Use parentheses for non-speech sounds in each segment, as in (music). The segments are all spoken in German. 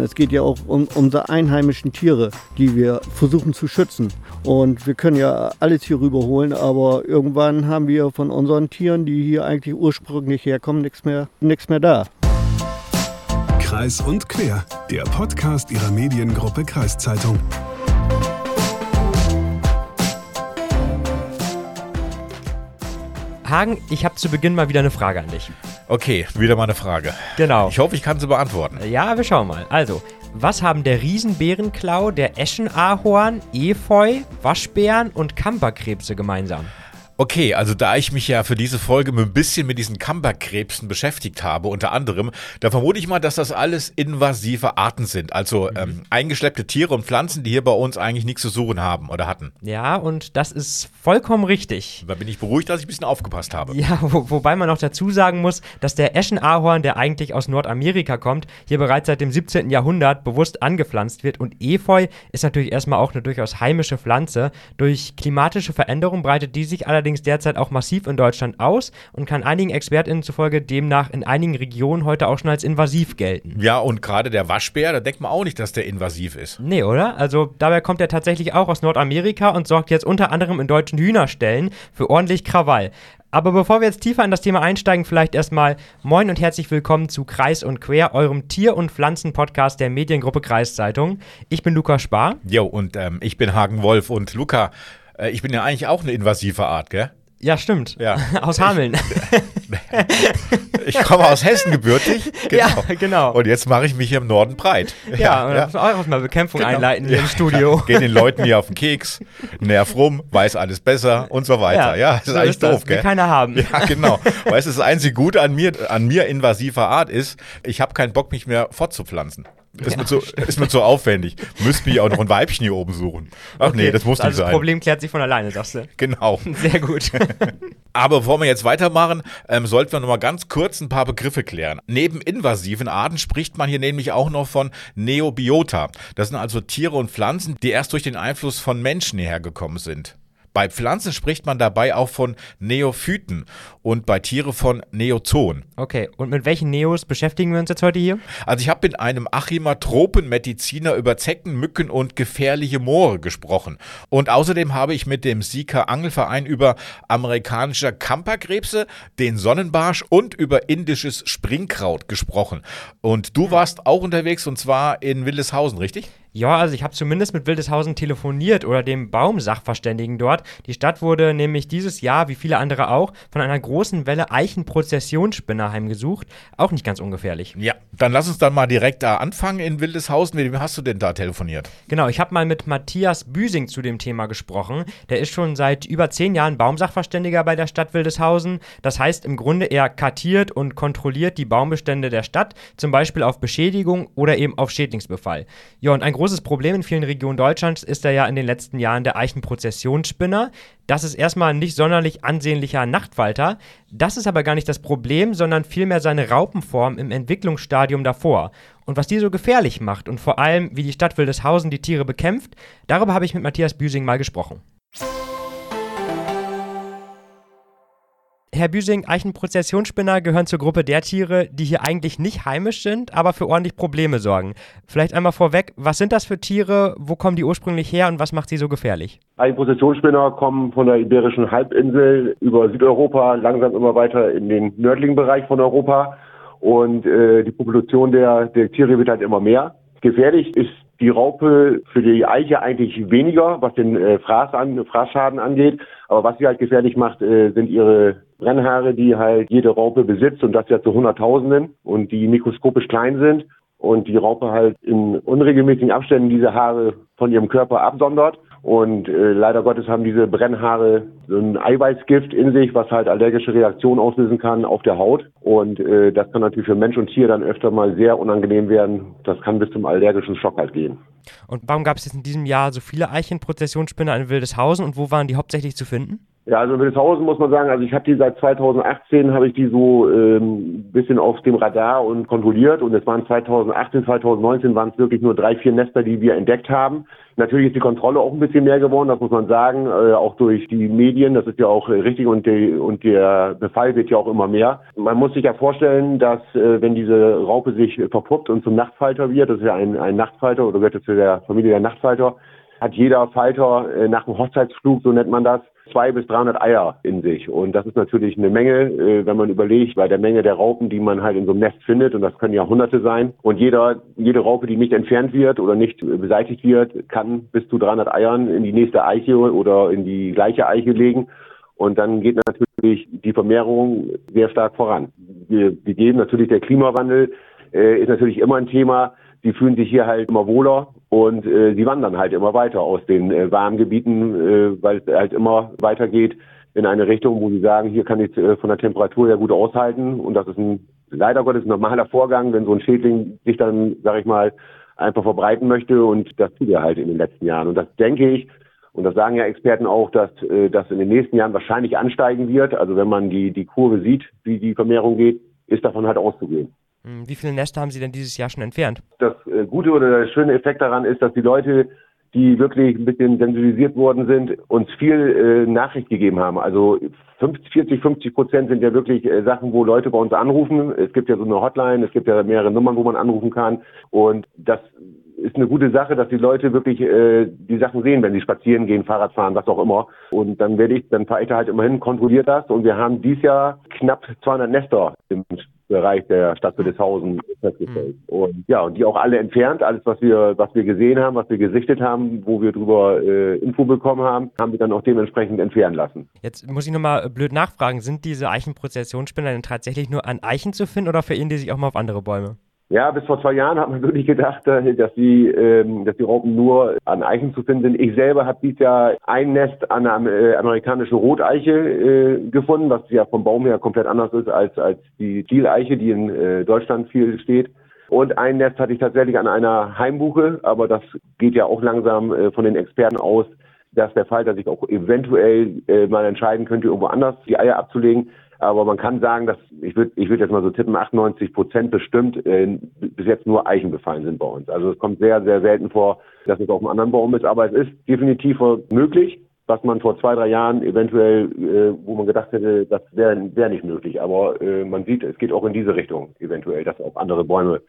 Es geht ja auch um unsere einheimischen Tiere, die wir versuchen zu schützen. Und wir können ja alles hier rüberholen, aber irgendwann haben wir von unseren Tieren, die hier eigentlich ursprünglich herkommen, nichts mehr, nichts mehr da. Kreis und Quer, der Podcast ihrer Mediengruppe Kreiszeitung. Hagen, ich habe zu Beginn mal wieder eine Frage an dich. Okay, wieder mal eine Frage. Genau. Ich hoffe, ich kann sie beantworten. Ja, wir schauen mal. Also, was haben der Riesenbärenklau, der Eschenahorn, Efeu, Waschbären und Kamperkrebse gemeinsam? Okay, also da ich mich ja für diese Folge ein bisschen mit diesen Kamberkrebsen beschäftigt habe, unter anderem, da vermute ich mal, dass das alles invasive Arten sind. Also mhm. ähm, eingeschleppte Tiere und Pflanzen, die hier bei uns eigentlich nichts zu suchen haben oder hatten. Ja, und das ist vollkommen richtig. Da bin ich beruhigt, dass ich ein bisschen aufgepasst habe. Ja, wo, wobei man noch dazu sagen muss, dass der Eschenahorn, der eigentlich aus Nordamerika kommt, hier bereits seit dem 17. Jahrhundert bewusst angepflanzt wird. Und Efeu ist natürlich erstmal auch eine durchaus heimische Pflanze. Durch klimatische Veränderungen breitet die sich allerdings allerdings derzeit auch massiv in Deutschland aus und kann einigen ExpertInnen zufolge demnach in einigen Regionen heute auch schon als invasiv gelten. Ja, und gerade der Waschbär, da denkt man auch nicht, dass der invasiv ist. Nee, oder? Also dabei kommt er tatsächlich auch aus Nordamerika und sorgt jetzt unter anderem in deutschen Hühnerstellen für ordentlich Krawall. Aber bevor wir jetzt tiefer in das Thema einsteigen, vielleicht erstmal Moin und herzlich willkommen zu Kreis und Quer, eurem Tier- und Pflanzen-Podcast der Mediengruppe Kreiszeitung. Ich bin Luca Spar. Jo, und ähm, ich bin Hagen Wolf. Und Luca, äh, ich bin ja eigentlich auch eine invasive Art, gell? Ja, stimmt. Ja. (laughs) Aus Hameln. (laughs) Ich komme aus Hessen gebürtig. (laughs) Genau. Ja, genau. Und jetzt mache ich mich hier im Norden breit. Ja, und ja. muss auch mal Bekämpfung genau. einleiten hier ja. im Studio. Gehen den Leuten hier auf den Keks, nerv rum, weiß alles besser und so weiter. Ja, das ist so eigentlich ist doof, das. gell? Will keiner haben. Ja, genau. weißt du, das einzige Gute an mir, an mir invasiver Art ist, ich habe keinen Bock, mich mehr fortzupflanzen. Ist, ja, mir zu, ist mir zu aufwendig. Müsste mich auch noch ein Weibchen hier oben suchen. Ach okay. nee, das muss also nicht sein. Das Problem klärt sich von alleine, sagst du. Genau. Sehr gut. (laughs) Aber bevor wir jetzt weitermachen, ähm, sollten wir noch mal ganz kurz ein paar Begriffe klären. Neben invasiven Arten spricht man hier nämlich auch noch von Neobiota. Das sind also Tiere und Pflanzen, die erst durch den Einfluss von Menschen hierher gekommen sind. Bei Pflanzen spricht man dabei auch von Neophyten und bei Tiere von Neozoen. Okay, und mit welchen Neos beschäftigen wir uns jetzt heute hier? Also ich habe mit einem Achimer Tropenmediziner über Zecken, Mücken und gefährliche Moore gesprochen. Und außerdem habe ich mit dem Sika Angelverein über amerikanische Kamperkrebse, den Sonnenbarsch und über indisches Springkraut gesprochen. Und du warst auch unterwegs und zwar in Wildeshausen, richtig? Ja, also ich habe zumindest mit Wildeshausen telefoniert oder dem Baumsachverständigen dort. Die Stadt wurde nämlich dieses Jahr, wie viele andere auch, von einer großen Welle Eichenprozessionsspinner heimgesucht. Auch nicht ganz ungefährlich. Ja, dann lass uns dann mal direkt da anfangen in Wildeshausen. Mit wem hast du denn da telefoniert? Genau, ich habe mal mit Matthias Büsing zu dem Thema gesprochen. Der ist schon seit über zehn Jahren Baumsachverständiger bei der Stadt Wildeshausen. Das heißt im Grunde, er kartiert und kontrolliert die Baumbestände der Stadt, zum Beispiel auf Beschädigung oder eben auf Schädlingsbefall. Ja, und ein großes Problem in vielen Regionen Deutschlands ist da ja in den letzten Jahren der Eichenprozessionsspinner. Das ist erstmal ein nicht sonderlich ansehnlicher Nachtfalter. Das ist aber gar nicht das Problem, sondern vielmehr seine Raupenform im Entwicklungsstadium davor. Und was die so gefährlich macht und vor allem, wie die Stadt Wildeshausen die Tiere bekämpft, darüber habe ich mit Matthias Büsing mal gesprochen. Herr Büsing, Eichenprozessionsspinner gehören zur Gruppe der Tiere, die hier eigentlich nicht heimisch sind, aber für ordentlich Probleme sorgen. Vielleicht einmal vorweg, was sind das für Tiere, wo kommen die ursprünglich her und was macht sie so gefährlich? Eichenprozessionsspinner kommen von der Iberischen Halbinsel über Südeuropa langsam immer weiter in den nördlichen Bereich von Europa und äh, die Population der, der Tiere wird halt immer mehr. Gefährlich ist die Raupe für die Eiche eigentlich weniger, was den äh, Fraß an, Fraßschaden angeht. Aber was sie halt gefährlich macht, äh, sind ihre Brennhaare, die halt jede Raupe besitzt und das ja zu Hunderttausenden und die mikroskopisch klein sind und die Raupe halt in unregelmäßigen Abständen diese Haare von ihrem Körper absondert. Und äh, leider Gottes haben diese Brennhaare so ein Eiweißgift in sich, was halt allergische Reaktionen auslösen kann auf der Haut. Und äh, das kann natürlich für Mensch und Tier dann öfter mal sehr unangenehm werden. Das kann bis zum allergischen Schock halt gehen. Und warum gab es jetzt in diesem Jahr so viele Eichenprozessionsspinner in Wildeshausen und wo waren die hauptsächlich zu finden? Ja, also Wildeshausen muss man sagen, also ich habe die seit 2018, habe ich die so ähm, bisschen auf dem Radar und kontrolliert und es waren 2018, 2019 waren es wirklich nur drei, vier Nester, die wir entdeckt haben. Natürlich ist die Kontrolle auch ein bisschen mehr geworden, das muss man sagen, äh, auch durch die Medien, das ist ja auch äh, richtig und, die, und der Befall wird ja auch immer mehr. Man muss sich ja vorstellen, dass äh, wenn diese Raupe sich verpuppt und zum Nachtfalter wird, das ist ja ein, ein Nachtfalter oder gehört zu der Familie der Nachtfalter, hat jeder Falter äh, nach dem Hochzeitsflug, so nennt man das, zwei bis 300 Eier in sich. Und das ist natürlich eine Menge, äh, wenn man überlegt, bei der Menge der Raupen, die man halt in so einem Nest findet, und das können ja Hunderte sein. Und jeder, jede Raupe, die nicht entfernt wird oder nicht beseitigt wird, kann bis zu 300 Eiern in die nächste Eiche oder in die gleiche Eiche legen. Und dann geht natürlich die Vermehrung sehr stark voran. Wir, wir geben natürlich der Klimawandel äh, ist natürlich immer ein Thema. Sie fühlen sich hier halt immer wohler und äh, sie wandern halt immer weiter aus den äh, warmen Gebieten, äh, weil es halt immer weitergeht in eine Richtung, wo sie sagen, hier kann ich äh, von der Temperatur her gut aushalten und das ist ein leider Gottes ein normaler Vorgang, wenn so ein Schädling sich dann, sag ich mal, einfach verbreiten möchte und das tut er halt in den letzten Jahren und das denke ich und das sagen ja Experten auch, dass äh, das in den nächsten Jahren wahrscheinlich ansteigen wird. Also wenn man die die Kurve sieht, wie die Vermehrung geht, ist davon halt auszugehen. Hm, wie viele Nester haben Sie denn dieses Jahr schon entfernt? Das äh, gute oder der schöne Effekt daran ist, dass die Leute, die wirklich ein bisschen sensibilisiert worden sind, uns viel äh, Nachricht gegeben haben. Also 50, 40, 50 Prozent sind ja wirklich äh, Sachen, wo Leute bei uns anrufen. Es gibt ja so eine Hotline, es gibt ja mehrere Nummern, wo man anrufen kann. Und das ist eine gute Sache, dass die Leute wirklich äh, die Sachen sehen, wenn sie spazieren gehen, Fahrrad fahren, was auch immer. Und dann werde ich, dann fahre ich da halt immerhin, kontrolliert das. Und wir haben dieses Jahr knapp 200 Nester im Bereich der Stadt Wildeshausen festgestellt. Mhm. Und ja, und die auch alle entfernt. Alles, was wir, was wir gesehen haben, was wir gesichtet haben, wo wir drüber äh, Info bekommen haben, haben wir dann auch dementsprechend entfernen lassen. Jetzt muss ich nochmal blöd nachfragen, sind diese Eichenprozessionsspinner denn tatsächlich nur an Eichen zu finden oder verirren die sich auch mal auf andere Bäume? Ja, bis vor zwei Jahren hat man (laughs) wirklich gedacht, äh, dass die, ähm, dass die Raupen nur an Eichen zu finden sind. Ich selber habe dieses Jahr ein Nest an einer äh, amerikanischen Roteiche äh, gefunden, was ja vom Baum her komplett anders ist als, als die Zieleiche, die in äh, Deutschland viel steht. Und ein Nest hatte ich tatsächlich an einer Heimbuche, aber das geht ja auch langsam äh, von den Experten aus, dass der Fall, dass ich auch eventuell äh, mal entscheiden könnte, irgendwo anders die Eier abzulegen. Aber man kann sagen, dass ich würde ich würde jetzt mal so tippen, 98 Prozent bestimmt äh, bis jetzt nur Eichen befallen sind bei uns. Also es kommt sehr, sehr selten vor, dass es auf einem anderen Baum ist. Aber es ist definitiv möglich, was man vor zwei, drei Jahren eventuell, äh, wo man gedacht hätte, das wäre wär nicht möglich. Aber äh, man sieht, es geht auch in diese Richtung eventuell, dass auch andere Bäume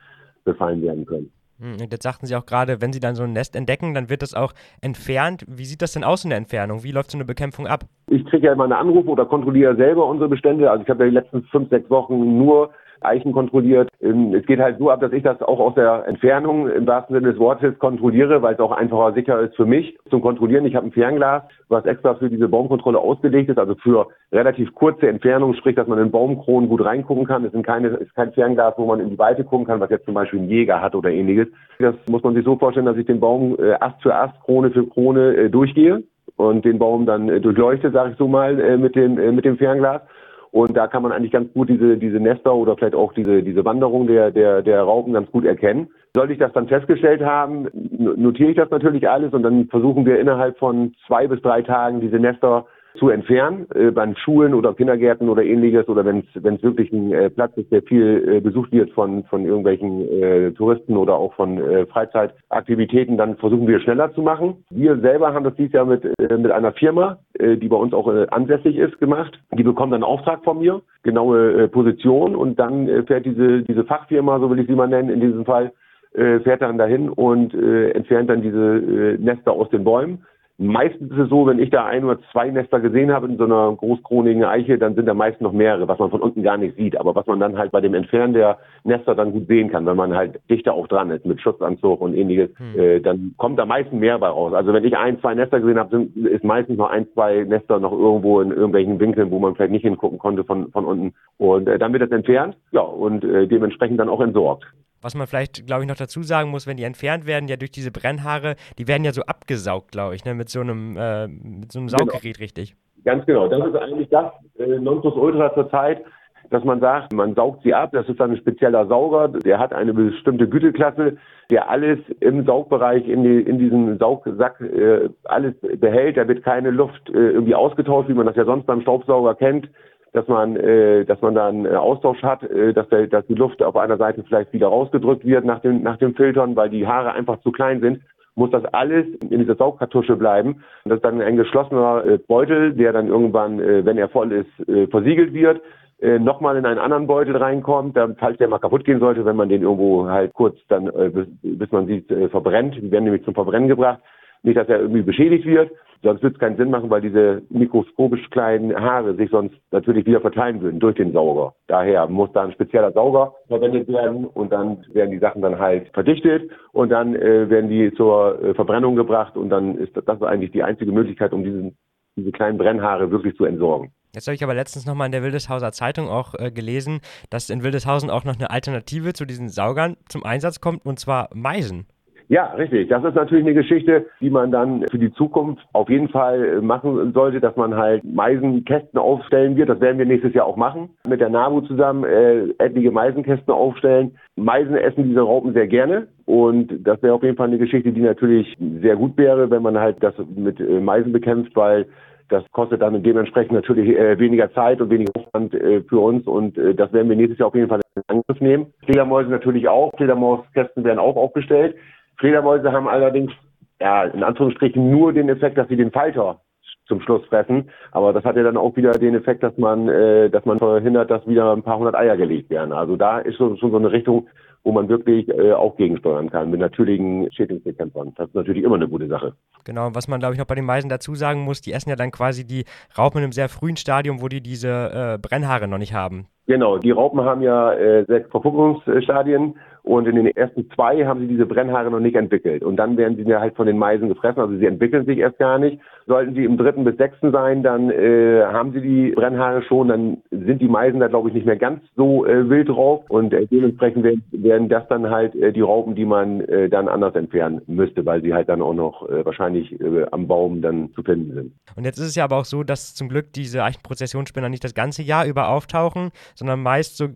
befallen werden können. Hm, und jetzt sagten Sie auch gerade, wenn Sie dann so ein Nest entdecken, dann wird das auch entfernt. Wie sieht das denn aus in der Entfernung? Wie läuft so eine Bekämpfung ab? Ich kriege ja immer eine Anrufe oder kontrolliere selber unsere Bestände. Also ich habe ja die letzten fünf, sechs Wochen nur Eichen kontrolliert. Ähm, es geht halt so ab, dass ich das auch aus der Entfernung im wahrsten Sinne des Wortes kontrolliere, weil es auch einfacher sicher ist für mich zum Kontrollieren. Ich habe ein Fernglas, was extra für diese Baumkontrolle ausgelegt ist, also für relativ kurze Entfernungen, sprich, dass man in Baumkronen gut reingucken kann. Es sind keine, ist kein Fernglas, wo man in die Weite gucken kann, was jetzt zum Beispiel ein Jäger hat oder ähnliches. Das muss man sich so vorstellen, dass ich den Baum äh, Ast für Ast, Krone für Krone äh, durchgehe und den Baum dann äh, durchleuchte, sage ich so mal, äh, mit dem äh, mit dem Fernglas und da kann man eigentlich ganz gut diese, diese Nester oder vielleicht auch diese, diese Wanderung der, der, der Raupen ganz gut erkennen. Sollte ich das dann festgestellt haben, notiere ich das natürlich alles und dann versuchen wir innerhalb von zwei bis drei Tagen diese Nester zu entfernen, äh, bei Schulen oder Kindergärten oder ähnliches oder wenn es wirklich ein äh, Platz ist, der viel äh, besucht wird von, von irgendwelchen äh, Touristen oder auch von äh, Freizeitaktivitäten, dann versuchen wir schneller zu machen. Wir selber haben das dieses Jahr mit, äh, mit einer Firma, äh, die bei uns auch äh, ansässig ist, gemacht. Die bekommen dann einen Auftrag von mir, genaue äh, Position und dann äh, fährt diese, diese Fachfirma, so will ich sie mal nennen, in diesem Fall, äh, fährt dann dahin und äh, entfernt dann diese äh, Nester aus den Bäumen Meistens ist es so, wenn ich da ein oder zwei Nester gesehen habe in so einer großkronigen Eiche, dann sind da meist noch mehrere, was man von unten gar nicht sieht, aber was man dann halt bei dem Entfernen der Nester dann gut sehen kann, wenn man halt dichter auch dran ist mit Schutzanzug und ähnliches, hm. äh, dann kommt da meistens mehr bei raus. Also wenn ich ein, zwei Nester gesehen habe, sind, ist meistens noch ein, zwei Nester noch irgendwo in irgendwelchen Winkeln, wo man vielleicht nicht hingucken konnte von, von unten. Und äh, dann wird das entfernt, ja, und äh, dementsprechend dann auch entsorgt. Was man vielleicht, glaube ich, noch dazu sagen muss, wenn die entfernt werden, ja durch diese Brennhaare, die werden ja so abgesaugt, glaube ich, ne, mit so einem, äh, mit so einem genau. Sauggerät, genau. richtig? Ganz genau. Das ist eigentlich das äh, Nonplusultra zur Zeit, dass man sagt, man saugt sie ab. Das ist dann ein spezieller Sauger, der hat eine bestimmte Güteklasse, der alles im Saugbereich in, die, in diesem Saugsack äh, alles behält. Da wird keine Luft äh, irgendwie ausgetauscht, wie man das ja sonst beim Staubsauger kennt dass man, äh, dass man da einen Austausch hat, äh, dass, der, dass die Luft auf einer Seite vielleicht wieder rausgedrückt wird nach dem, nach dem Filtern, weil die Haare einfach zu klein sind muss das alles in dieser Saugkartusche bleiben. Das ist dann ein geschlossener äh, Beutel, der dann irgendwann, äh, wenn er voll ist, äh, versiegelt wird äh, nochmal in einen anderen Beutel reinkommt, dann, falls der mal kaputt gehen sollte, wenn man den irgendwo halt kurz dann, äh, bis, bis man sieht, äh, verbrennt. Die werden nämlich zum Verbrennen gebracht. Nicht, dass er irgendwie beschädigt wird. Sonst wird es keinen Sinn machen, weil diese mikroskopisch kleinen Haare sich sonst natürlich wieder verteilen würden durch den Sauger. Daher muss da ein spezieller Sauger verwendet werden und dann werden die Sachen dann halt verdichtet und dann äh, werden die zur äh, Verbrennung gebracht und dann ist das, das eigentlich die einzige Möglichkeit, um diesen, diese kleinen Brennhaare wirklich zu entsorgen. Jetzt habe ich aber letztens nochmal in der Wildeshauser Zeitung auch äh, gelesen, dass in Wildeshausen auch noch eine Alternative zu diesen Saugern zum Einsatz kommt, und zwar Meisen. Ja, richtig. Das ist natürlich eine Geschichte, die man dann für die Zukunft auf jeden Fall äh, machen sollte, dass man halt Meisenkästen aufstellen wird. Das werden wir nächstes Jahr auch machen. Mit der NABU zusammen äh, etliche Meisenkästen aufstellen. Meisen essen diese Raupen sehr gerne. Und das wäre auf jeden Fall eine Geschichte, die natürlich sehr gut wäre, wenn man halt das mit äh, Meisen bekämpft, weil das kostet dann dementsprechend natürlich äh, weniger Zeit und weniger Aufwand äh, für uns und äh, das werden wir nächstes Jahr auf jeden Fall in Angriff nehmen. Fledermäuse natürlich auch. Fledermauskästen werden auch aufgestellt. Fledermäuse haben allerdings ja, in Anführungsstrichen nur den Effekt, dass sie den Falter zum Schluss fressen. Aber das hat ja dann auch wieder den Effekt, dass man, äh, dass man verhindert, dass wieder ein paar hundert Eier gelegt werden. Also da ist schon, so eine Richtung, wo man wirklich äh, auch gegensteuern kann mit natürlichen Schädlingsbekämpfern. Das ist natürlich immer eine gute Sache. Genau, was man glaube ich noch bei den Meisen dazu sagen muss, die essen ja dann quasi die Raupen in einem sehr frühen Stadium, wo die diese äh, Brennhaare noch nicht haben. Genau, die Raupen haben ja äh, sechs Verpuppungsstadien und in den ersten zwei haben sie diese Brennhaare noch nicht entwickelt. Und dann werden sie ja halt von den Meisen gefressen, also sie entwickeln sich erst gar nicht. Sollten sie im dritten bis sechsten sein, dann äh, haben sie die Brennhaare schon, dann sind die Meisen da glaube ich nicht mehr ganz so äh, wild drauf und äh, dementsprechend werden, werden das dann halt äh, die Raupen, die man äh, dann anders entfernen müsste, weil sie halt dann auch noch äh, wahrscheinlich äh, am Baum dann zu finden sind. Und jetzt ist es ja aber auch so, dass zum Glück diese Eichenprozessionsspinner nicht das ganze Jahr über auftauchen, sondern meist so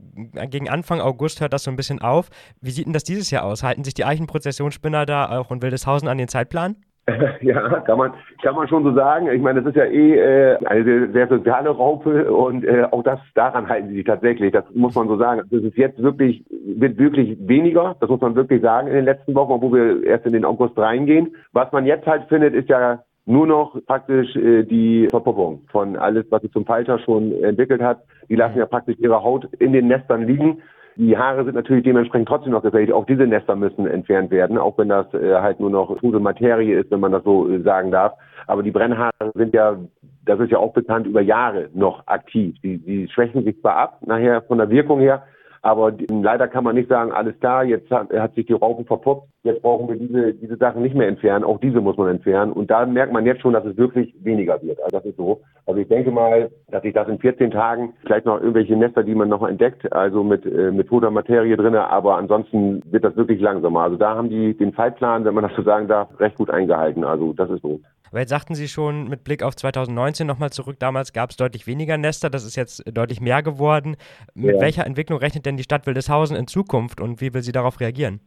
gegen Anfang August hört das so ein bisschen auf. Wie sieht denn das dieses Jahr aus? Halten sich die Eichenprozessionsspinner da auch in Wildeshausen an den Zeitplan? (laughs) Ja, kann man, kann man schon so sagen. Ich meine, das ist ja eh äh, eine sehr soziale Raupe und äh, auch das daran halten sie sich tatsächlich. Das muss man so sagen. Das ist jetzt wirklich, wird wirklich weniger. Das muss man wirklich sagen in den letzten Wochen, wo wir erst in den August reingehen. Was man jetzt halt findet, ist ja nur noch praktisch äh, die Verpuppung von alles, was sie zum Falter schon entwickelt hat. Die lassen ja praktisch ihre Haut in den Nestern liegen. Die Haare sind natürlich dementsprechend trotzdem noch gefährlich. Auch diese Nester müssen entfernt werden, auch wenn das äh, halt nur noch tote Materie ist, wenn man das so äh, sagen darf. Aber die Brennhaare sind ja, das ist ja auch bekannt, über Jahre noch aktiv. Die, die schwächen sich zwar ab, nachher von der Wirkung her, aber leider kann man nicht sagen, alles klar, jetzt hat, hat sich die Raupen verpuppt, jetzt brauchen wir diese, diese Sachen nicht mehr entfernen. Auch diese muss man entfernen. Und da merkt man jetzt schon, dass es wirklich weniger wird. Also das ist so. Also ich denke mal, dass sich das in 14 Tagen vielleicht noch irgendwelche Nester, die man noch entdeckt, also mit, äh, mit toter Materie drin, aber ansonsten wird das wirklich langsamer. Also da haben die den Zeitplan, wenn man das so sagen darf, recht gut eingehalten. Also das ist so. Aber jetzt sagten Sie schon mit Blick auf 2019 nochmal zurück, damals gab es deutlich weniger Nester, das ist jetzt deutlich mehr geworden. Mit ja. welcher Entwicklung rechnet denn die Stadt Wildeshausen in Zukunft und wie will sie darauf reagieren?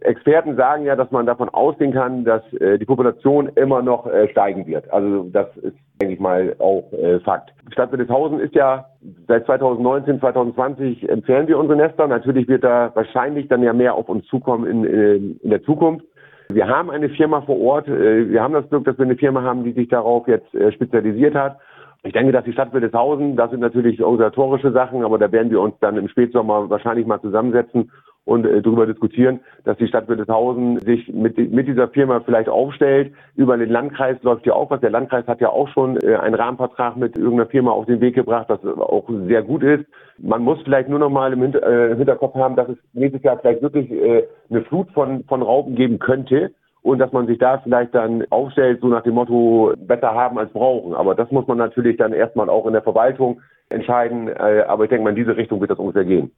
Experten sagen ja, dass man davon ausgehen kann, dass äh, die Population immer noch äh, steigen wird. Also das ist, denke ich mal, auch äh, Fakt. Stadt Wildeshausen ist ja seit 2019, 2020 entfernen wir unsere Nester. Natürlich wird da wahrscheinlich dann ja mehr auf uns zukommen in, in, in der Zukunft. Wir haben eine Firma vor Ort. Äh, wir haben das Glück, dass wir eine Firma haben, die sich darauf jetzt äh, spezialisiert hat. Ich denke, dass die Stadt Wildeshausen, das sind natürlich organisatorische Sachen, aber da werden wir uns dann im Spätsommer wahrscheinlich mal zusammensetzen und äh, darüber diskutieren, dass die Stadt Wildeshausen sich mit, mit dieser Firma vielleicht aufstellt. Über den Landkreis läuft ja auch was. Der Landkreis hat ja auch schon äh, einen Rahmenvertrag mit irgendeiner Firma auf den Weg gebracht, das auch sehr gut ist. Man muss vielleicht nur noch mal im, Hinter äh, im Hinterkopf haben, dass es nächstes Jahr vielleicht wirklich äh, eine Flut von, von Raupen geben könnte und dass man sich da vielleicht dann aufstellt, so nach dem Motto, besser haben als brauchen. Aber das muss man natürlich dann erstmal auch in der Verwaltung entscheiden. Äh, aber ich denke mal, in diese Richtung wird das ungefähr gehen.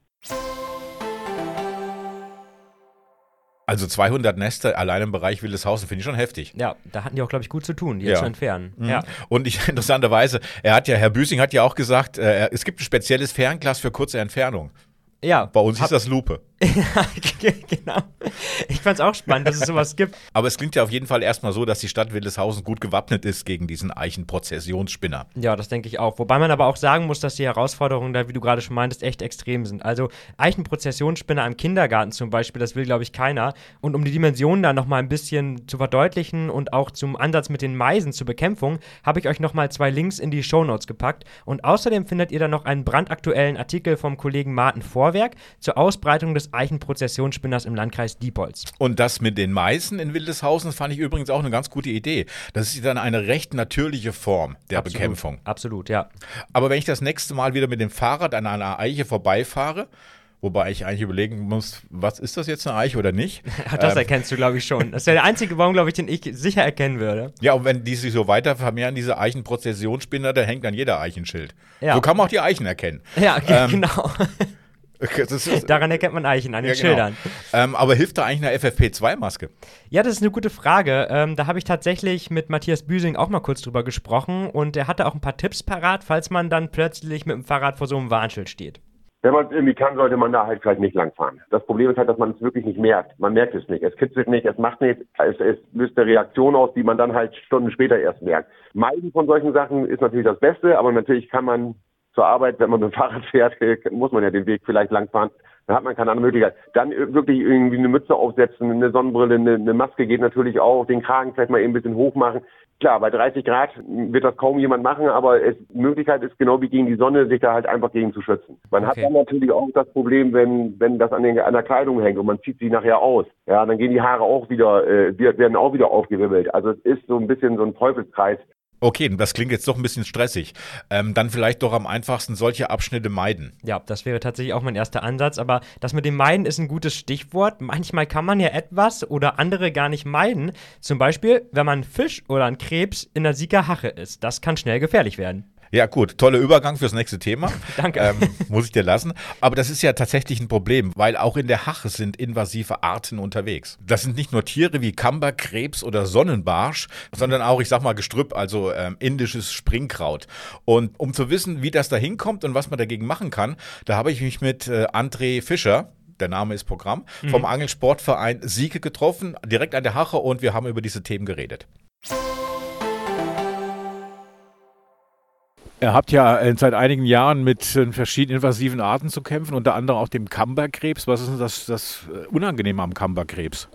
Also 200 Nester allein im Bereich Wildeshausen finde ich schon heftig. Ja, da hatten die auch, glaube ich, gut zu tun, die Ja. zu entfernen. Mhm. Ja. Und ich, (laughs) interessanterweise, er hat ja, Herr Büsing hat ja auch gesagt, äh, es gibt ein spezielles Fernglas für kurze Entfernung. ja. Bei uns Hab- das Lupe. (laughs) genau. Ich fand es auch spannend, dass es sowas gibt. Aber es klingt ja auf jeden Fall erstmal so, dass die Stadt Wildeshausen gut gewappnet ist gegen diesen Eichenprozessionsspinner. Ja, das denke ich auch. Wobei man aber auch sagen muss, dass die Herausforderungen da, wie du gerade schon meintest, echt extrem sind. Also Eichenprozessionsspinner im Kindergarten zum Beispiel, das will, glaube ich, keiner. Und um die Dimensionen da nochmal ein bisschen zu verdeutlichen und auch zum Ansatz mit den Meisen zur Bekämpfung, habe ich euch nochmal zwei Links in die Shownotes gepackt. Und außerdem findet ihr da noch einen brandaktuellen Artikel vom Kollegen Martin Vorwerk zur Ausbreitung des Eichenprozessionsspinners im Landkreis Diepholz. Und das mit den Meißen in Wildeshausen fand ich übrigens auch eine ganz gute Idee. Das ist dann eine recht natürliche Form der Absolut. Bekämpfung. Absolut, ja. Aber wenn ich das nächste Mal wieder mit dem Fahrrad an einer Eiche vorbeifahre, wobei ich eigentlich überlegen muss, was ist das jetzt eine Eiche oder nicht? (laughs) Das Ähm, erkennst du, glaube ich, schon. Das wäre der einzige Baum, glaube ich, den ich sicher erkennen würde. Ja, und wenn die sich so weiter vermehren, diese Eichenprozessionsspinner, da hängt an jeder Eichenschild. Ja. So kann man auch die Eichen erkennen. Ja, (laughs) Ähm, genau. Das ist, Daran erkennt man Eichen, an den ja, genau. Schildern. Ähm, aber hilft da eigentlich eine FFP2-Maske? Ja, das ist eine gute Frage. Ähm, da habe ich tatsächlich mit Matthias Büsing auch mal kurz drüber gesprochen und er hatte auch ein paar Tipps parat, falls man dann plötzlich mit dem Fahrrad vor so einem Warnschild steht. Wenn man es irgendwie kann, sollte man da halt vielleicht nicht langfahren. Das Problem ist halt, dass man es wirklich nicht merkt. Man merkt es nicht. Es kitzelt nicht, es macht nichts, es, es löst eine Reaktion aus, die man dann halt Stunden später erst merkt. Meiden von solchen Sachen ist natürlich das Beste, aber natürlich kann man zur Arbeit, wenn man mit dem Fahrrad (laughs) fährt, muss man ja den Weg vielleicht langfahren. Dann hat man keine andere Möglichkeit. Dann äh, wirklich irgendwie eine Mütze aufsetzen, eine Sonnenbrille, eine, eine Maske geht natürlich auch, den Kragen vielleicht mal eben ein bisschen hoch machen. Klar, bei 30 Grad wird das kaum jemand machen, aber es, Möglichkeit ist genau wie gegen die Sonne, sich da halt einfach gegen zu schützen. Man hat Okay. dann natürlich auch das Problem, wenn, wenn das an, den, an der Kleidung hängt und man zieht sie nachher aus. Ja, dann gehen die Haare auch wieder, äh, werden auch wieder aufgewirbelt. Also es ist so ein bisschen so ein Teufelskreis. Okay, das klingt jetzt doch ein bisschen stressig. Ähm, dann vielleicht doch am einfachsten solche Abschnitte meiden. Ja, das wäre tatsächlich auch mein erster Ansatz, aber das mit dem Meiden ist ein gutes Stichwort. Manchmal kann man ja etwas oder andere gar nicht meiden. Zum Beispiel, wenn man Fisch oder ein Krebs in der Siegerhache isst. Das kann schnell gefährlich werden. Ja, gut, toller Übergang fürs nächste Thema. (laughs) Danke. Ähm, muss ich dir lassen. Aber das ist ja tatsächlich ein Problem, weil auch in der Hache sind invasive Arten unterwegs. Das sind nicht nur Tiere wie Kamber, Krebs oder Sonnenbarsch, sondern auch, ich sag mal, Gestrüpp, also ähm, indisches Springkraut. Und um zu wissen, wie das da hinkommt und was man dagegen machen kann, da habe ich mich mit äh, André Fischer, der Name ist Programm, vom Angelsportverein Sieke getroffen, direkt an der Hache und wir haben über diese Themen geredet. Ihr habt ja äh, seit einigen Jahren mit äh, verschiedenen invasiven Arten zu kämpfen, unter anderem auch dem Kamberkrebs. Was ist denn das, das äh, Unangenehme am Kamberkrebs?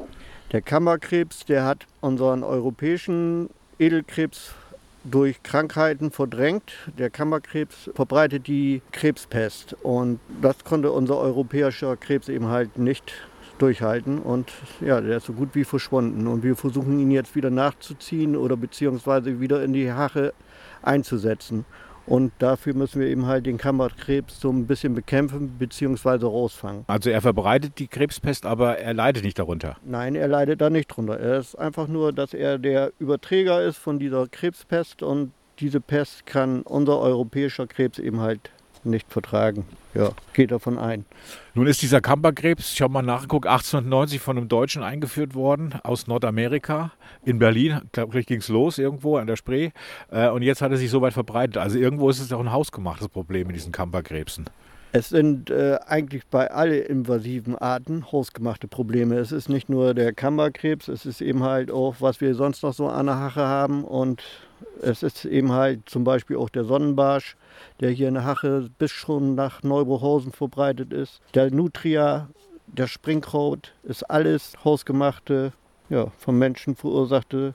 Der Kammerkrebs, der hat unseren europäischen Edelkrebs durch Krankheiten verdrängt. Der Kammerkrebs verbreitet die Krebspest und das konnte unser europäischer Krebs eben halt nicht durchhalten und ja, der ist so gut wie verschwunden und wir versuchen ihn jetzt wieder nachzuziehen oder beziehungsweise wieder in die Hache einzusetzen. Und dafür müssen wir eben halt den Kammerkrebs so ein bisschen bekämpfen beziehungsweise rausfangen. Also er verbreitet die Krebspest, aber er leidet nicht darunter. Nein, er leidet da nicht drunter. Er ist einfach nur, dass er der Überträger ist von dieser Krebspest und diese Pest kann unser europäischer Krebs eben halt nicht vertragen. Ja, geht davon ein. Nun ist dieser Kamberkrebs, ich habe mal nachgeguckt, 1890 von einem Deutschen eingeführt worden aus Nordamerika. In Berlin, glaube ich, ging es los irgendwo an der Spree. Äh, Und jetzt hat er sich so weit verbreitet. Also irgendwo ist es auch ein hausgemachtes Problem mit diesen Kamberkrebsen. Es sind äh, eigentlich bei allen invasiven Arten hausgemachte Probleme. Es ist nicht nur der Kammerkrebs, es ist eben halt auch, was wir sonst noch so an der Hache haben. Und es ist eben halt zum Beispiel auch der Sonnenbarsch, der hier in der Hache bis schon nach Neubruchhausen verbreitet ist. Der Nutria, der Springkraut, ist alles hausgemachte, ja, vom Menschen verursachte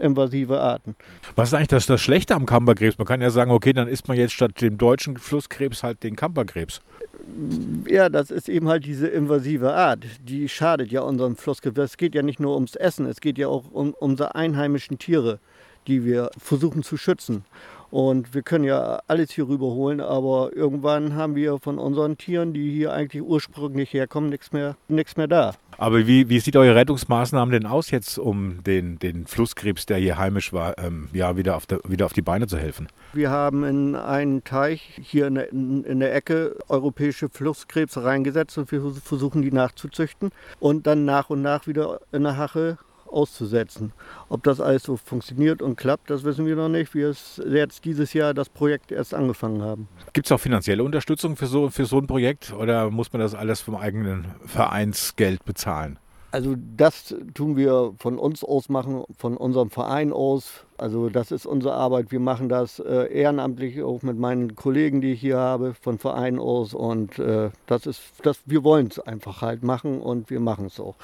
invasive Arten. Was ist eigentlich das, das Schlechte am Kamberkrebs? Man kann ja sagen, okay, dann isst man jetzt statt dem deutschen Flusskrebs halt den Kamberkrebs. Ja, das ist eben halt diese invasive Art. Die schadet ja unserem Flussgewässer. Es geht ja nicht nur ums Essen, es geht ja auch um unsere einheimischen Tiere, die wir versuchen zu schützen. Und wir können ja alles hier rüberholen, aber irgendwann haben wir von unseren Tieren, die hier eigentlich ursprünglich herkommen, nichts mehr, nichts mehr da. Aber wie, wie sieht eure Rettungsmaßnahmen denn aus jetzt, um den, den Flusskrebs, der hier heimisch war, ähm, ja, wieder auf, der, wieder auf die Beine zu helfen? Wir haben in einen Teich hier in der, in der Ecke europäische Flusskrebse reingesetzt und wir versuchen die nachzuzüchten und dann nach und nach wieder in der Hache auszusetzen. Ob das alles so funktioniert und klappt, das wissen wir noch nicht. Wir jetzt dieses Jahr das Projekt erst angefangen haben. Gibt es auch finanzielle Unterstützung für so, für so ein Projekt oder muss man das alles vom eigenen Vereinsgeld bezahlen? Also das tun wir von uns aus machen, von unserem Verein aus. Also das ist unsere Arbeit. Wir machen das äh, ehrenamtlich auch mit meinen Kollegen, die ich hier habe, von Verein aus. Und äh, das ist, das, wir wollen es einfach halt machen und wir machen es auch.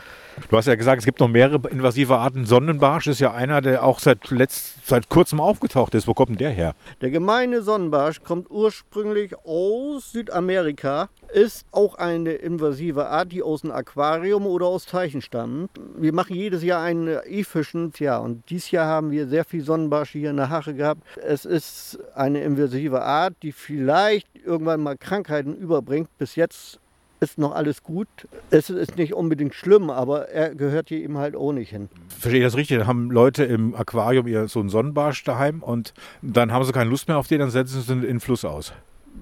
Du hast ja gesagt, es gibt noch mehrere invasive Arten. Sonnenbarsch ist ja einer, der auch seit, letzt, seit kurzem aufgetaucht ist. Wo kommt denn der her? Der gemeine Sonnenbarsch kommt ursprünglich aus Südamerika, ist auch eine invasive Art, die aus einem Aquarium oder aus Teichen stammt. Wir machen jedes Jahr ein E-Fischen, ja, und dieses Jahr haben wir sehr viel Sonnenbarsche hier in der Hache gehabt. Es ist eine invasive Art, die vielleicht irgendwann mal Krankheiten überbringt. Bis jetzt ist noch alles gut. Es ist nicht unbedingt schlimm, aber er gehört hier eben halt auch nicht hin. Verstehe ich das richtig? Dann haben Leute im Aquarium ihr so einen Sonnenbarsch daheim und dann haben sie keine Lust mehr auf den, dann setzen sie in den Fluss aus.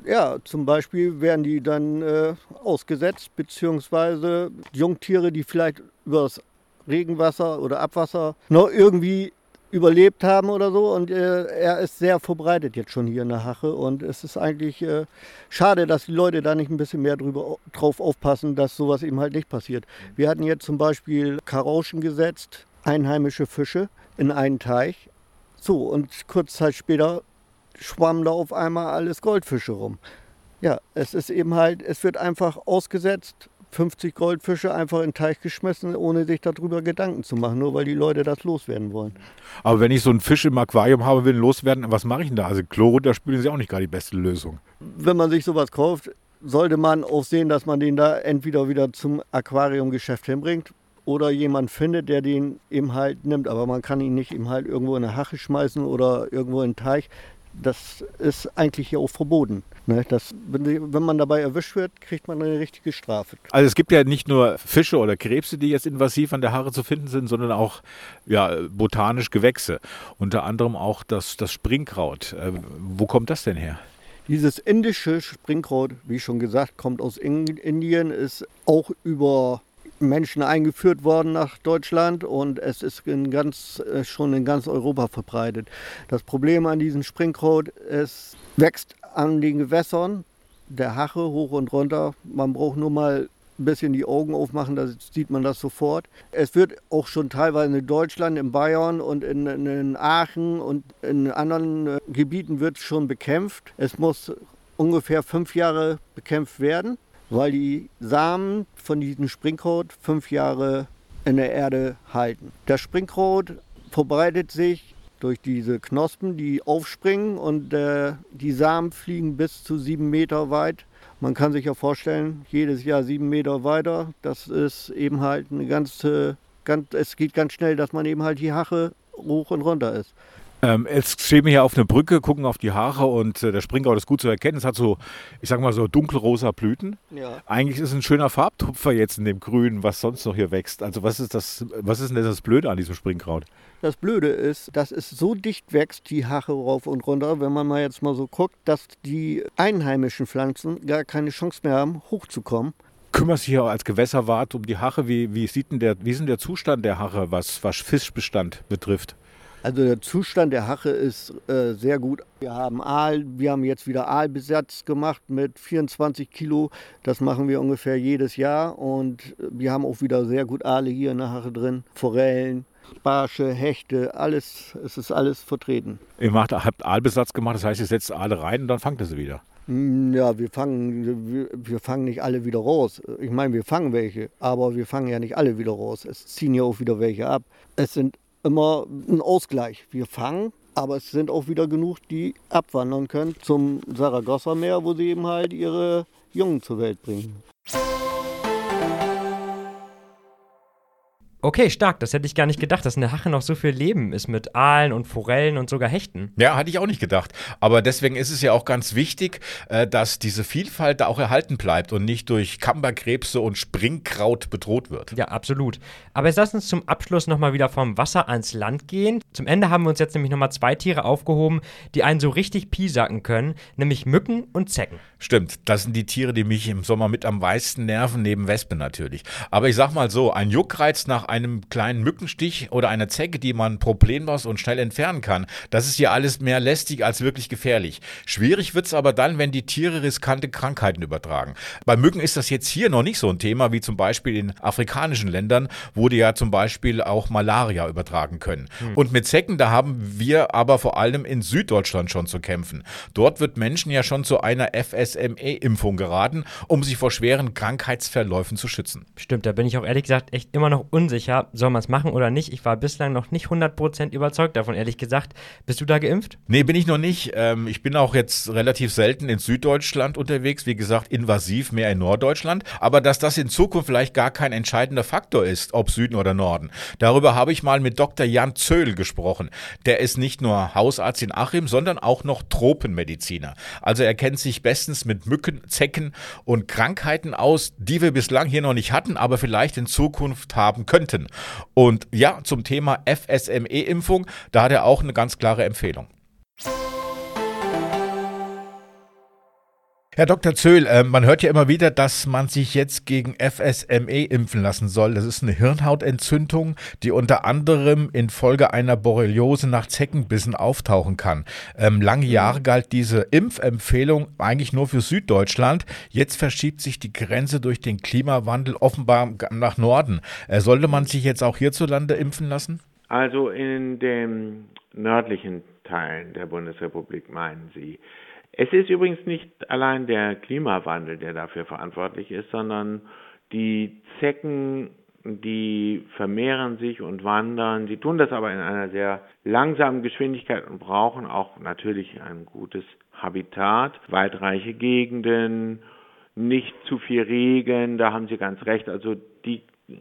Ja, zum Beispiel werden die dann äh, ausgesetzt, beziehungsweise Jungtiere, die vielleicht über das Regenwasser oder Abwasser noch irgendwie überlebt haben oder so. Und äh, er ist sehr verbreitet jetzt schon hier in der Hache. Und es ist eigentlich äh, schade, dass die Leute da nicht ein bisschen mehr drüber, drauf aufpassen, dass sowas eben halt nicht passiert. Wir hatten jetzt zum Beispiel Karauschen gesetzt, einheimische Fische in einen Teich. So, und kurz Zeit später schwammen da auf einmal alles Goldfische rum. Ja, es ist eben halt, es wird einfach ausgesetzt 50 Goldfische einfach in den Teich geschmissen, ohne sich darüber Gedanken zu machen, nur weil die Leute das loswerden wollen. Aber wenn ich so einen Fisch im Aquarium habe, will loswerden, was mache ich denn da? Also Chlor runterspülen ist ja auch nicht gerade die beste Lösung. Wenn man sich sowas kauft, sollte man auch sehen, dass man den da entweder wieder zum Aquariumgeschäft hinbringt oder jemand findet, der den eben halt nimmt. Aber man kann ihn nicht eben halt irgendwo in eine Hache schmeißen oder irgendwo in den Teich das ist eigentlich hier auch verboten. Ne? Das, wenn, wenn, man dabei erwischt wird, kriegt man eine richtige Strafe. Also es gibt ja nicht nur Fische oder Krebse, die jetzt invasiv an der Haare zu finden sind, sondern auch ja, botanisch Gewächse. Unter anderem auch das, das Springkraut. Äh, wo kommt das denn her? Dieses indische Springkraut, wie schon gesagt, kommt aus Indien, ist auch über Menschen eingeführt worden nach Deutschland und es ist in ganz, äh, schon in ganz Europa verbreitet. Das Problem an diesem Springkraut, es wächst an den Gewässern, der Hache hoch und runter. Man braucht nur mal ein bisschen die Augen aufmachen, da sieht man das sofort. Es wird auch schon teilweise in Deutschland, in Bayern und in, in Aachen und in anderen äh, Gebieten wird schon bekämpft. Es muss ungefähr fünf Jahre bekämpft werden weil die Samen von diesem Springkraut fünf Jahre in der Erde halten. Das Springkraut verbreitet sich durch diese Knospen, die aufspringen und äh, die Samen fliegen bis zu sieben Meter weit. Man kann sich ja vorstellen, jedes Jahr sieben Meter weiter. Das ist eben halt eine ganze, ganz, es geht ganz schnell, dass man eben halt die Hache hoch und runter ist. Ähm, jetzt stehen wir hier auf einer Brücke, gucken auf die Haare und äh, der Springkraut ist gut zu erkennen. Es hat so, ich sag mal so dunkelrosa Blüten. Ja. Eigentlich ist es ein schöner Farbtupfer jetzt in dem Grün, was sonst noch hier wächst. Also was ist das, was ist denn das Blöde an diesem Springkraut? Das Blöde ist, dass es so dicht wächst, die Haare rauf und runter, wenn man mal jetzt mal so guckt, dass die einheimischen Pflanzen gar keine Chance mehr haben, hochzukommen kümmerst dich ja als Gewässerwart um die Hache. Wie, wie, sieht denn der, wie ist denn der Zustand der Hache, was, was Fischbestand betrifft? Also der Zustand der Hache ist äh, sehr gut. Wir haben Aal, wir haben jetzt wieder Aalbesatz gemacht mit 24 Kilo. Das machen wir ungefähr jedes Jahr und wir haben auch wieder sehr gut Aale hier in der Hache drin. Forellen, Barsche, Hechte, alles, es ist alles vertreten. Ihr macht, habt Aalbesatz gemacht, das heißt, ihr setzt Aale rein und dann fangt ihr sie wieder. Hm, ja, wir fangen, wir, wir, fangen nicht alle wieder raus. Ich meine, wir fangen welche, aber wir fangen ja nicht alle wieder raus. Es ziehen ja auch wieder welche ab. Es sind immer ein Ausgleich. Wir fangen, aber es sind auch wieder genug, die abwandern können zum Saragossa-Meer, wo sie eben halt ihre Jungen zur Welt bringen. Okay, stark. Das hätte ich gar nicht gedacht, dass in der Hache noch so viel Leben ist mit Aalen und Forellen und sogar Hechten. Ja, hatte ich auch nicht gedacht. Aber deswegen ist es ja auch ganz wichtig, äh, dass diese Vielfalt da auch erhalten bleibt und nicht durch Kamberkrebse und Springkraut bedroht wird. Ja, absolut. Aber jetzt lass uns zum Abschluss nochmal wieder vom Wasser ans Land gehen. Zum Ende haben wir uns jetzt nämlich nochmal zwei Tiere aufgehoben, die einen so richtig piesacken können, nämlich Mücken und Zecken. Stimmt, das sind die Tiere, die mich im Sommer mit am meisten nerven, neben Wespen natürlich. Aber ich sag mal so, ein Juckreiz nach einem kleinen Mückenstich oder einer Zecke, die man problemlos und schnell entfernen kann, das ist ja alles mehr lästig als wirklich gefährlich. Schwierig wird es aber dann, wenn die Tiere riskante Krankheiten übertragen. Bei Mücken ist das jetzt hier noch nicht so ein Thema wie zum Beispiel in afrikanischen Ländern, wo die ja zum Beispiel auch Malaria übertragen können. Hm. Und mit Zecken, da haben wir aber vor allem in Süddeutschland schon zu kämpfen. Dort wird Menschen ja schon zu einer FSME-Impfung geraten, um sich vor schweren Krankheitsverläufen zu schützen. Stimmt, da bin ich auch ehrlich gesagt echt immer noch unsicher soll man es machen oder nicht? Ich war bislang noch nicht 100% überzeugt davon, ehrlich gesagt. Bist du da geimpft? Nee, bin ich noch nicht. Ähm, ich bin auch jetzt relativ selten in Süddeutschland unterwegs. Wie gesagt, invasiv mehr in Norddeutschland. Aber dass das in Zukunft vielleicht gar kein entscheidender Faktor ist, ob Süden oder Norden. Darüber habe ich mal mit Dr. Jan Zöhl gesprochen. Der ist nicht nur Hausarzt in Achim, sondern auch noch Tropenmediziner. Also er kennt sich bestens mit Mücken, Zecken und Krankheiten aus, die wir bislang hier noch nicht hatten, aber vielleicht in Zukunft haben könnten. Und ja, zum Thema FSME-Impfung, da hat er auch eine ganz klare Empfehlung. Herr Dr. Zöhl, äh, man hört ja immer wieder, dass man sich jetzt gegen FSME impfen lassen soll. Das ist eine Hirnhautentzündung, die unter anderem infolge einer Borreliose nach Zeckenbissen auftauchen kann. Ähm, lange Jahre galt diese Impfempfehlung eigentlich nur für Süddeutschland. Jetzt verschiebt sich die Grenze durch den Klimawandel offenbar nach Norden. Äh, sollte man sich jetzt auch hierzulande impfen lassen? Also in den nördlichen Teilen der Bundesrepublik meinen Sie. Es ist übrigens nicht allein der Klimawandel, der dafür verantwortlich ist, sondern die Zecken, die vermehren sich und wandern. Sie tun das aber in einer sehr langsamen Geschwindigkeit und brauchen auch natürlich ein gutes Habitat, waldreiche Gegenden, nicht zu viel Regen, da haben Sie ganz recht. Also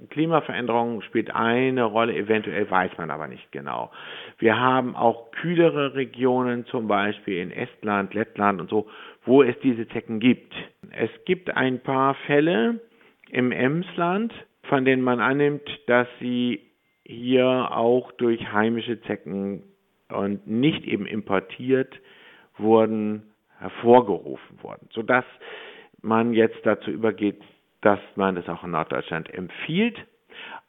Klimaveränderung spielt eine Rolle, eventuell weiß man aber nicht genau. Wir haben auch kühlere Regionen, zum Beispiel in Estland, Lettland und so, wo es diese Zecken gibt. Es gibt ein paar Fälle im Emsland, von denen man annimmt, dass sie hier auch durch heimische Zecken und nicht eben importiert wurden, hervorgerufen wurden, sodass man jetzt dazu übergeht, dass man das auch in Norddeutschland empfiehlt.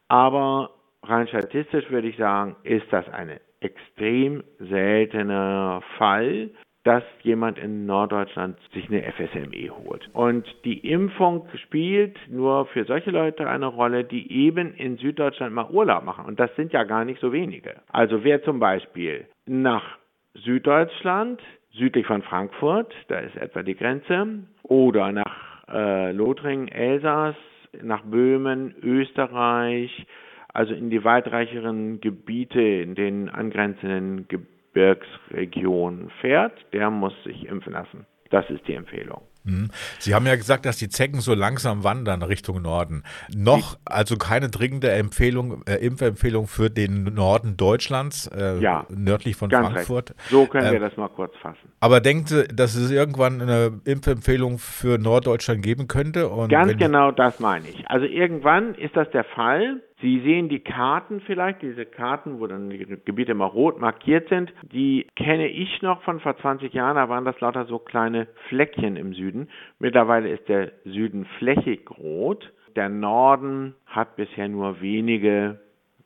Aber rein statistisch würde ich sagen, ist das ein extrem seltener Fall, dass jemand in Norddeutschland sich eine FSME holt. Und die Impfung spielt nur für solche Leute eine Rolle, die eben in Süddeutschland mal Urlaub machen. Und das sind ja gar nicht so wenige. Also wer zum Beispiel nach Süddeutschland, südlich von Frankfurt, da ist etwa die Grenze, oder nach äh, Lothringen, Elsass, nach Böhmen, Österreich, also in die weitreicheren Gebiete, in den angrenzenden Gebirgsregionen fährt, der muss sich impfen lassen. Das ist die Empfehlung. Mhm. Sie haben ja gesagt, dass die Zecken so langsam wandern Richtung Norden. Noch also keine dringende Empfehlung, äh, Impfempfehlung für den Norden Deutschlands, äh, ja, nördlich von Frankfurt. Recht. So können wir äh, das mal kurz fassen. Aber denkt Sie, dass es irgendwann eine Impfempfehlung für Norddeutschland geben könnte? Ganz genau das meine ich. Also irgendwann ist das der Fall. Sie sehen die Karten vielleicht, diese Karten, wo dann die Gebiete immer rot markiert sind, die kenne ich noch von vor 20 Jahren, da waren das lauter so kleine Fleckchen im Süden. Mittlerweile ist der Süden flächig rot. Der Norden hat bisher nur wenige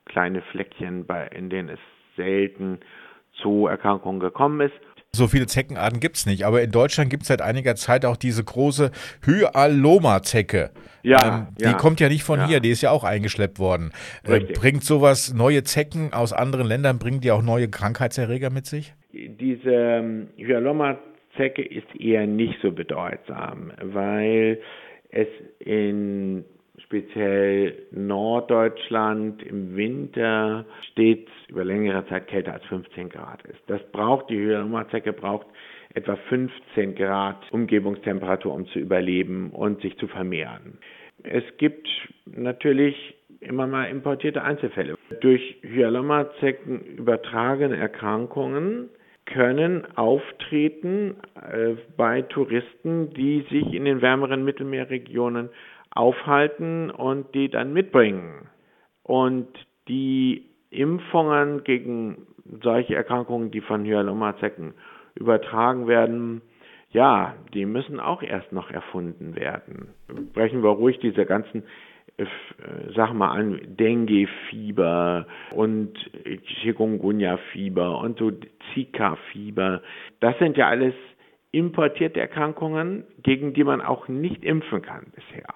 kleine Fleckchen, in denen es selten zu Erkrankungen gekommen ist. So viele Zeckenarten gibt es nicht, aber in Deutschland gibt es seit einiger Zeit auch diese große Hyaloma-Zecke. Ja, ähm, die ja. kommt ja nicht von ja. hier, die ist ja auch eingeschleppt worden. Äh, bringt sowas neue Zecken aus anderen Ländern, bringen die auch neue Krankheitserreger mit sich? Diese ähm, Hyaloma-Zecke ist eher nicht so bedeutsam, weil es in speziell Norddeutschland im Winter stets über längere Zeit kälter als 15 Grad ist. Das braucht die Hyaloma-Zecke braucht etwa 15 Grad Umgebungstemperatur, um zu überleben und sich zu vermehren. Es gibt natürlich immer mal importierte Einzelfälle. Durch Hyalomma-Zecken übertragene Erkrankungen können auftreten äh, bei Touristen, die sich in den wärmeren Mittelmeerregionen aufhalten und die dann mitbringen. Und die Impfungen gegen solche Erkrankungen, die von Hyalomma-Zecken übertragen werden, ja, die müssen auch erst noch erfunden werden. Brechen wir ruhig diese ganzen äh, sag mal an, Dengue-Fieber und Chikungunya-Fieber und so Zika-Fieber. Das sind ja alles importierte Erkrankungen, gegen die man auch nicht impfen kann bisher.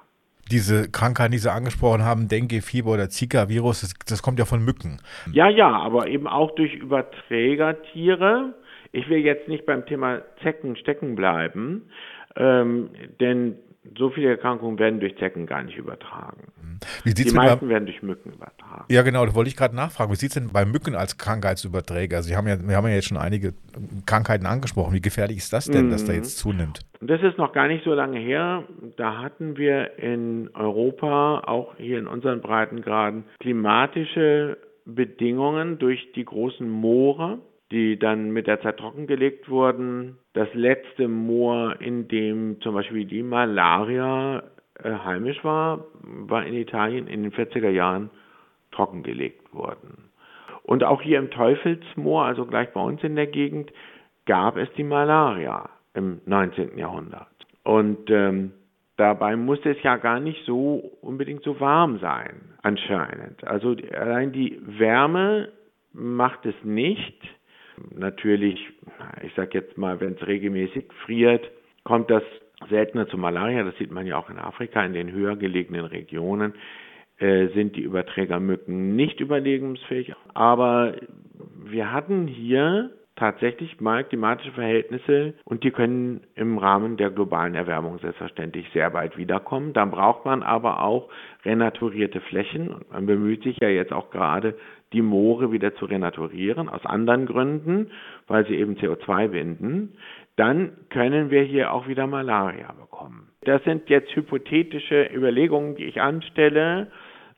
Diese Krankheiten, die Sie angesprochen haben, Dengue-Fieber oder Zika-Virus, das, das kommt ja von Mücken. Ja, ja, aber eben auch durch Überträgertiere. Ich will jetzt nicht beim Thema Zecken stecken bleiben, ähm, denn so viele Erkrankungen werden durch Zecken gar nicht übertragen. die meisten werden durch Mücken übertragen. Ja, genau, da wollte ich gerade nachfragen. Wie sieht es denn bei Mücken als Krankheitsüberträger? Sie haben ja, wir haben ja jetzt schon einige Krankheiten angesprochen. Wie gefährlich ist das denn, mhm. dass da jetzt zunimmt? Das ist noch gar nicht so lange her. Da hatten wir in Europa, auch hier in unseren Breitengraden, klimatische Bedingungen durch die großen Moore die dann mit der Zeit trockengelegt wurden. Das letzte Moor, in dem zum Beispiel die Malaria äh, heimisch war, war in Italien in den 40er Jahren trockengelegt worden. Und auch hier im Teufelsmoor, also gleich bei uns in der Gegend, gab es die Malaria im 19. Jahrhundert. Und ähm, dabei musste es ja gar nicht so unbedingt so warm sein, anscheinend. Also allein die Wärme macht es nicht. Natürlich, ich sage jetzt mal, wenn es regelmäßig friert, kommt das seltener zu Malaria. Das sieht man ja auch in Afrika, in den höher gelegenen Regionen äh, sind die Überträgermücken nicht überlebensfähig. Aber wir hatten hier tatsächlich mal klimatische Verhältnisse und die können im Rahmen der globalen Erwärmung selbstverständlich sehr bald wiederkommen. Dann braucht man aber auch renaturierte Flächen man bemüht sich ja jetzt auch gerade die Moore wieder zu renaturieren, aus anderen Gründen, weil sie eben CO2 binden, dann können wir hier auch wieder Malaria bekommen. Das sind jetzt hypothetische Überlegungen, die ich anstelle.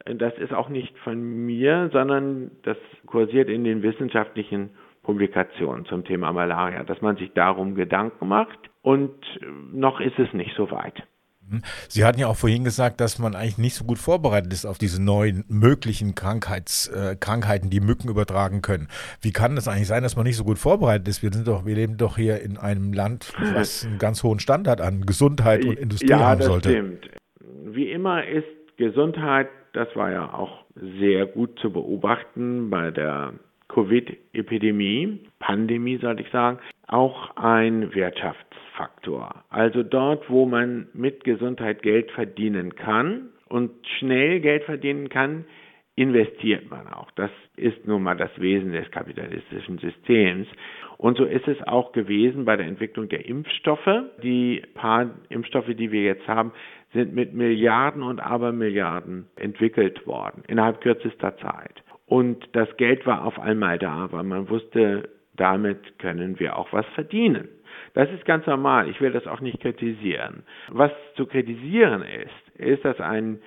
Das ist auch nicht von mir, sondern das kursiert in den wissenschaftlichen Publikationen zum Thema Malaria, dass man sich darum Gedanken macht und noch ist es nicht so weit. Mhm. Sie hatten ja auch vorhin gesagt, dass man eigentlich nicht so gut vorbereitet ist auf diese neuen möglichen Krankheits, äh, Krankheiten, die Mücken übertragen können. Wie kann das eigentlich sein, dass man nicht so gut vorbereitet ist? Wir sind doch, wir leben doch hier in einem Land, was (laughs) einen ganz hohen Standard an Gesundheit und Industrie ja, haben sollte. Ja, das stimmt. Wie immer ist Gesundheit, das war ja auch sehr gut zu beobachten bei der Covid-Epidemie, Pandemie sollte ich sagen, auch ein Wirtschaftsfaktor. Also dort, wo man mit Gesundheit Geld verdienen kann und schnell Geld verdienen kann, investiert man auch. Das ist nun mal das Wesen des kapitalistischen Systems. Und so ist es auch gewesen bei der Entwicklung der Impfstoffe. Die paar Impfstoffe, die wir jetzt haben, sind mit Milliarden und Abermilliarden entwickelt worden, innerhalb kürzester Zeit. Und das Geld war auf einmal da, weil man wusste, damit können wir auch was verdienen. Das ist ganz normal. Ich will das auch nicht kritisieren. Was zu kritisieren ist, ist, dass ein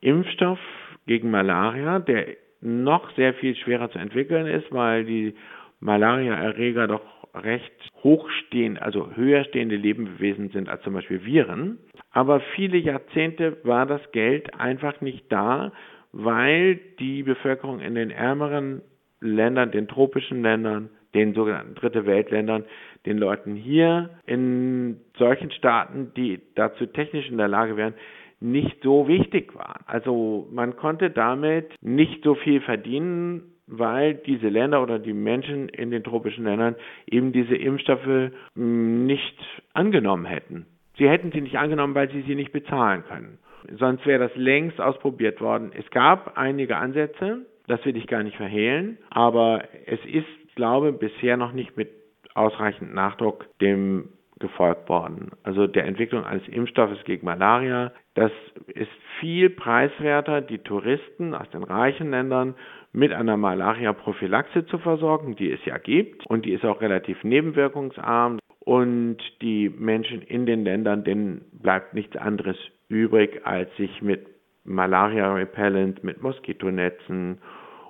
Impfstoff gegen Malaria, der noch sehr viel schwerer zu entwickeln ist, weil die Malariaerreger doch recht hochstehend, also höher stehende Lebewesen sind als zum Beispiel Viren. Aber viele Jahrzehnte war das Geld einfach nicht da, weil die Bevölkerung in den ärmeren Ländern, den tropischen Ländern, den sogenannten Dritte Weltländern, den Leuten hier in solchen Staaten, die dazu technisch in der Lage wären, nicht so wichtig waren. Also man konnte damit nicht so viel verdienen, weil diese Länder oder die Menschen in den tropischen Ländern eben diese Impfstoffe hm, nicht angenommen hätten. Sie hätten sie nicht angenommen, weil sie sie nicht bezahlen können sonst wäre das längst ausprobiert worden. Es gab einige Ansätze, das will ich gar nicht verhehlen, aber es ist, glaube ich, bisher noch nicht mit ausreichend Nachdruck dem gefolgt worden. Also der Entwicklung eines Impfstoffes gegen Malaria, das ist viel preiswerter, die Touristen aus den reichen Ländern mit einer Malaria-Prophylaxe zu versorgen, die es ja gibt und die ist auch relativ nebenwirkungsarm und die Menschen in den Ländern, denen bleibt nichts anderes übrig, als sich mit Malaria-Repellent, mit Moskitonetzen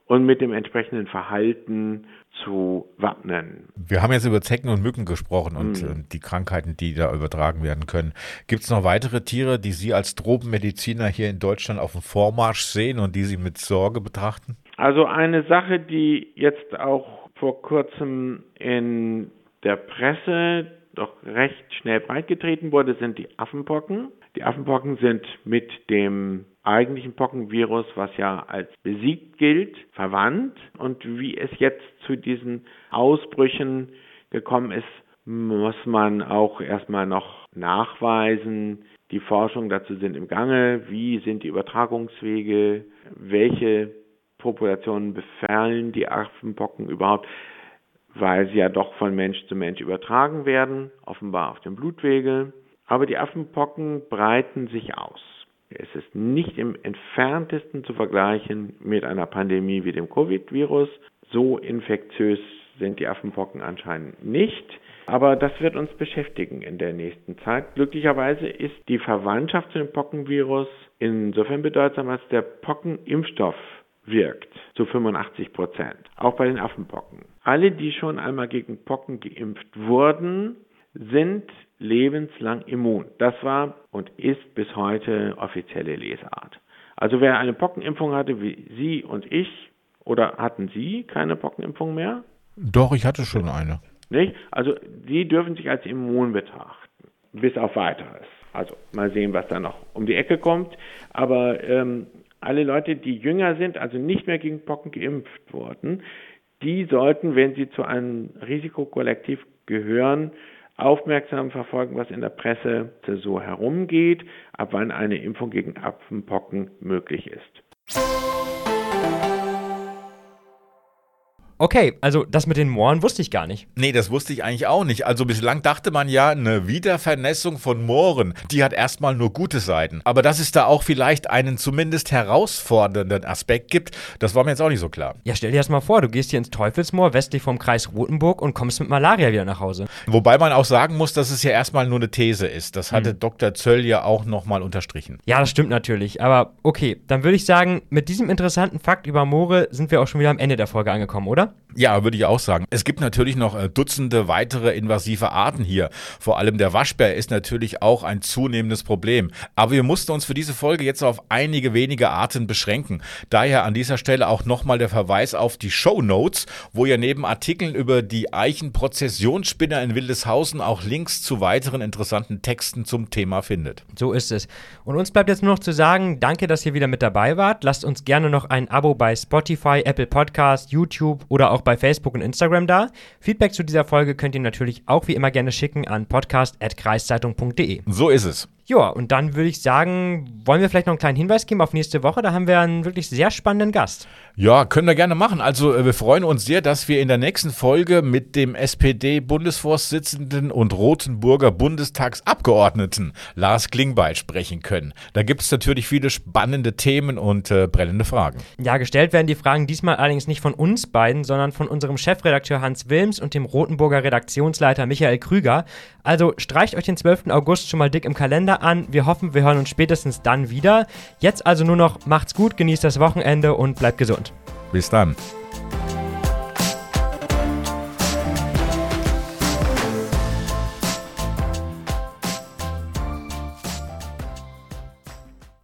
und mit dem entsprechenden Verhalten zu wappnen. Wir haben jetzt über Zecken und Mücken gesprochen und Mhm. die Krankheiten, die da übertragen werden können. Gibt es noch weitere Tiere, die Sie als Tropenmediziner hier in Deutschland auf dem Vormarsch sehen und die Sie mit Sorge betrachten? Also eine Sache, die jetzt auch vor kurzem in der Presse doch recht schnell breitgetreten wurde, sind die Affenpocken. Die Affenpocken sind mit dem eigentlichen Pockenvirus, was ja als besiegt gilt, verwandt. Und wie es jetzt zu diesen Ausbrüchen gekommen ist, muss man auch erstmal noch nachweisen. Die Forschungen dazu sind im Gange. Wie sind die Übertragungswege? Welche Populationen befallen die Affenpocken überhaupt? Weil sie ja doch von Mensch zu Mensch übertragen werden, offenbar auf dem Blutwege. Aber die Affenpocken breiten sich aus. Es ist nicht im entferntesten zu vergleichen mit einer Pandemie wie dem Covid-Virus. So infektiös sind die Affenpocken anscheinend nicht. Aber das wird uns beschäftigen in der nächsten Zeit. Glücklicherweise ist die Verwandtschaft zu dem Pockenvirus insofern bedeutsam, als der Pockenimpfstoff wirkt zu 85 Prozent, auch bei den Affenpocken. Alle, die schon einmal gegen Pocken geimpft wurden, sind lebenslang immun. Das war und ist bis heute offizielle Lesart. Also wer eine Pockenimpfung hatte, wie Sie und ich, oder hatten Sie keine Pockenimpfung mehr? Doch, ich hatte schon eine. Nicht? Also die dürfen sich als immun betrachten, bis auf weiteres. Also mal sehen, was da noch um die Ecke kommt. Aber ähm, alle Leute, die jünger sind, also nicht mehr gegen Pocken geimpft wurden, die sollten, wenn sie zu einem Risikokollektiv gehören, aufmerksam verfolgen, was in der Presse so herumgeht, ab wann eine Impfung gegen Affenpocken möglich ist. Okay, also das mit den Mooren wusste ich gar nicht. Nee, das wusste ich eigentlich auch nicht. Also bislang dachte man ja, eine Wiedervernässung von Mooren, die hat erstmal nur gute Seiten. Aber dass es da auch vielleicht einen zumindest herausfordernden Aspekt gibt, das war mir jetzt auch nicht so klar. Ja, stell dir das mal vor, du gehst hier ins Teufelsmoor westlich vom Kreis Rothenburg und kommst mit Malaria wieder nach Hause. Wobei man auch sagen muss, dass es ja erstmal nur eine These ist. Das hatte Hm. Dr. Zöll ja auch nochmal unterstrichen. Ja, das stimmt natürlich. Aber okay, dann würde ich sagen, mit diesem interessanten Fakt über Moore sind wir auch schon wieder am Ende der Folge angekommen, oder? Ja, würde ich auch sagen. Es gibt natürlich noch äh, Dutzende weitere invasive Arten hier. Vor allem der Waschbär ist natürlich auch ein zunehmendes Problem. Aber wir mussten uns für diese Folge jetzt auf einige wenige Arten beschränken. Daher an dieser Stelle auch nochmal der Verweis auf die Show Notes, wo ihr neben Artikeln über die Eichenprozessionsspinner in Wildeshausen auch Links zu weiteren interessanten Texten zum Thema findet. So ist es. Und uns bleibt jetzt nur noch zu sagen, danke, dass ihr wieder mit dabei wart. Lasst uns gerne noch ein Abo bei Spotify, Apple Podcast, YouTube oder auch bei Facebook und Instagram da. Feedback zu dieser Folge könnt ihr natürlich auch wie immer gerne schicken an podcast.kreiszeitung.de. So ist es. Ja, und dann würde ich sagen, wollen wir vielleicht noch einen kleinen Hinweis geben auf nächste Woche? Da haben wir einen wirklich sehr spannenden Gast. Ja, können wir gerne machen. Also äh, wir freuen uns sehr, dass wir in der nächsten Folge mit dem SPD-Bundesvorsitzenden und Rothenburger Bundestagsabgeordneten Lars Klingbeil sprechen können. Da gibt es natürlich viele spannende Themen und äh, brennende Fragen. Ja, gestellt werden die Fragen diesmal allerdings nicht von uns beiden, sondern von unserem Chefredakteur Hans Wilms und dem Rothenburger Redaktionsleiter Michael Krüger. Also streicht euch den 12. August schon mal dick im Kalender an. Wir hoffen, wir hören uns spätestens dann wieder. Jetzt also nur noch macht's gut, genießt das Wochenende und bleibt gesund. Bis dann.